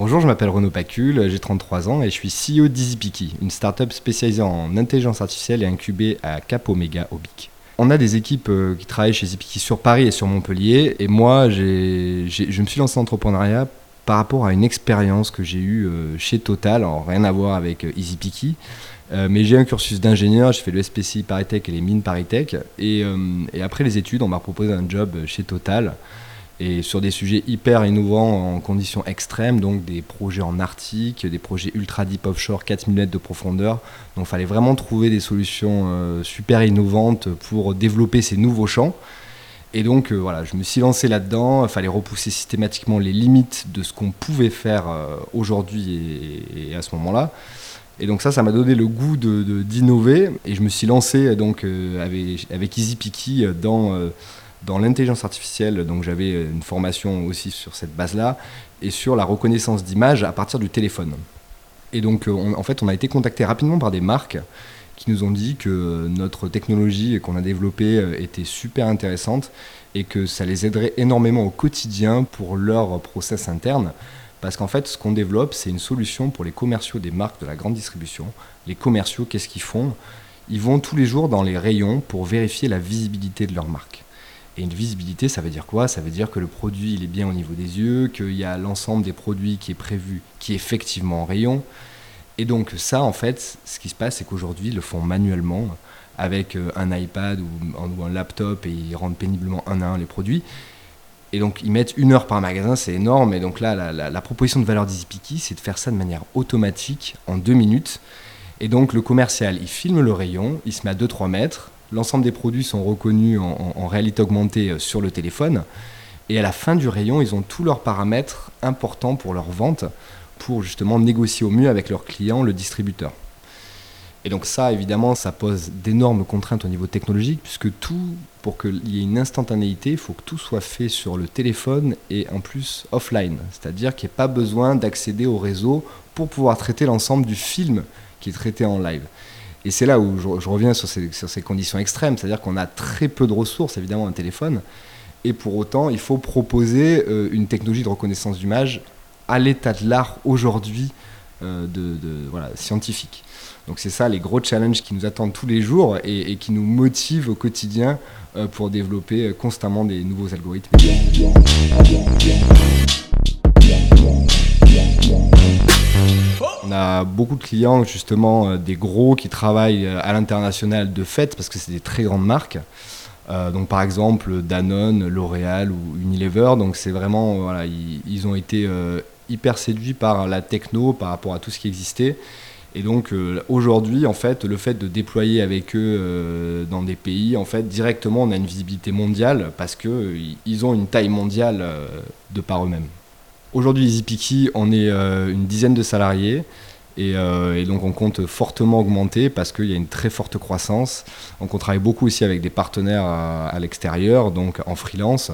Bonjour, je m'appelle Renaud Pacul, j'ai 33 ans et je suis CEO d'EasyPiki, une startup spécialisée en intelligence artificielle et incubée à Cap Omega au BIC. On a des équipes euh, qui travaillent chez EasyPiki sur Paris et sur Montpellier et moi, je me suis lancé en entrepreneuriat par rapport à une expérience que j'ai eue euh, chez Total, alors rien à voir avec euh, EasyPiki, euh, mais j'ai un cursus d'ingénieur, j'ai fait le SPCI ParisTech et les mines euh, et après les études, on m'a proposé un job chez Total et sur des sujets hyper innovants en conditions extrêmes, donc des projets en Arctique, des projets ultra deep offshore, 4000 mètres de profondeur. Donc il fallait vraiment trouver des solutions euh, super innovantes pour développer ces nouveaux champs. Et donc euh, voilà, je me suis lancé là-dedans, il fallait repousser systématiquement les limites de ce qu'on pouvait faire euh, aujourd'hui et, à ce moment-là. Et donc ça, ça m'a donné le goût d'innover et je me suis lancé donc avec, avec dans... dans l'intelligence artificielle, donc j'avais une formation aussi sur cette base-là, et sur la reconnaissance d'images à partir du téléphone. Et donc, euh, en fait, on a été contacté rapidement par des marques qui nous ont dit que notre technologie qu'on a développée euh, était super intéressante et que ça les aiderait énormément au quotidien pour leur process interne. Parce qu'en fait, ce qu'on développe, c'est une solution pour les commerciaux des marques de la grande distribution. Les commerciaux, qu'est-ce qu'ils font? Ils vont tous les jours dans les rayons pour vérifier la visibilité de leur marque. Et une visibilité, ça veut dire quoi? Ça veut dire que le produit, il est bien au niveau des yeux, qu'il y a l'ensemble des produits qui est prévu, qui est effectivement en rayon. Et donc ça, en fait, ce qui se passe, c'est qu'aujourd'hui, ils le font manuellement avec euh, un iPad ou, un laptop et ils rendent péniblement un à un les produits. Et donc, ils mettent une heure par magasin, c'est énorme. Et donc là, la, proposition de valeur d'EasyPiki, c'est de faire ça de manière automatique en deux minutes. Et donc, le commercial, il filme le rayon, il se met à 2-3 mètres. L'ensemble des produits sont reconnus en, réalité augmentée euh, sur le téléphone. Et à la fin du rayon, ils ont tous leurs paramètres importants pour leur vente, pour justement négocier au mieux avec leurs clients, le distributeur. Et donc ça, évidemment, ça pose d'énormes contraintes au niveau technologique, puisque tout, pour qu'il y ait une instantanéité, il faut que tout soit fait sur le téléphone et en plus offline. C'est-à-dire qu'il n'y ait pas besoin d'accéder au réseau pour pouvoir traiter l'ensemble du film qui est traité en live. Et c'est là où je, reviens sur ces, conditions extrêmes, c'est-à-dire qu'on a très peu de ressources, évidemment, un téléphone, et pour autant, il faut proposer euh, une technologie de reconnaissance d'image à l'état de l'art aujourd'hui euh, de, voilà, scientifique. Donc c'est ça les gros challenges qui nous attendent tous les jours et, qui nous motivent au quotidien euh, pour développer constamment des nouveaux algorithmes. On a beaucoup de clients, justement, euh, des gros qui travaillent euh, à l'international de fait, parce que c'est des très grandes marques. Euh, donc par exemple Danone, L'Oréal ou Unilever. Donc c'est vraiment, voilà, ils, ont été hyper séduits par la techno, par rapport à tout ce qui existait. Et donc aujourd'hui, en fait, le fait de déployer avec eux dans des pays, en fait, directement, on a une visibilité mondiale parce que euh, ils ont une taille mondiale de par eux-mêmes. Aujourd'hui, EasyPiki, on est euh, une dizaine de salariés. Et, euh, et donc on compte fortement augmenter parce qu'il y a une très forte croissance. Donc on travaille beaucoup aussi avec des partenaires à, à l'extérieur, donc en freelance.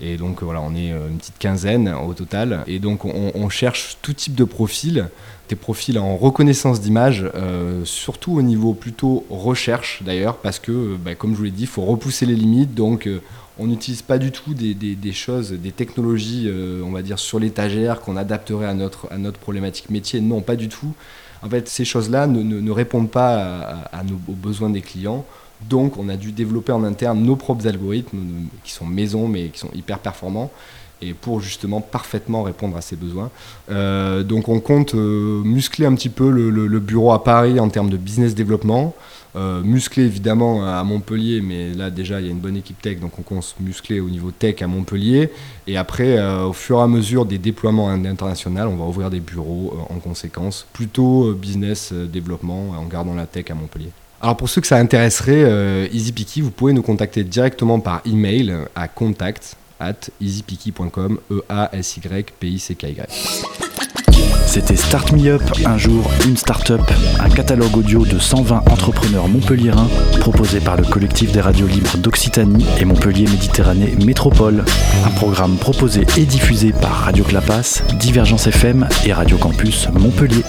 Et donc voilà, on est euh, une petite quinzaine au total. Et donc on, cherche tout type de profils, des profils en reconnaissance d'image, euh, surtout au niveau plutôt recherche d'ailleurs, parce que euh, bah, comme je vous l'ai dit, il faut repousser les limites. Donc euh, on n'utilise pas du tout des, choses, des technologies, euh, on va dire, sur l'étagère qu'on adapterait à notre, à notre problématique métier. Non, pas du tout. En fait, ces choses-là ne, répondent pas aux besoins des clients. Donc, on a dû développer en interne nos propres algorithmes, euh, qui sont maison, mais qui sont hyper performants, et pour justement parfaitement répondre à ces besoins. Euh, donc, on compte euh, muscler un petit peu le, bureau à Paris en termes de business développement. Muscler évidemment à Montpellier, mais là déjà il y a une bonne équipe tech, donc on compte muscler au niveau tech à Montpellier. Et après, au fur et à mesure des déploiements internationaux, on va ouvrir des bureaux en conséquence, plutôt business développement en gardant la tech à Montpellier. Alors pour ceux que ça intéresserait, euh, EasyPiki, vous pouvez nous contacter directement par email à contact at easypiki.com, e a s y p i c k y C'était Start Me Up, un jour, une start-up, un catalogue audio de 120 entrepreneurs montpelliérains proposé par le collectif des radios libres d'Occitanie et Montpellier Méditerranée Métropole. Un programme proposé et diffusé par Radio Clapas, Divergence FM et Radio Campus Montpellier.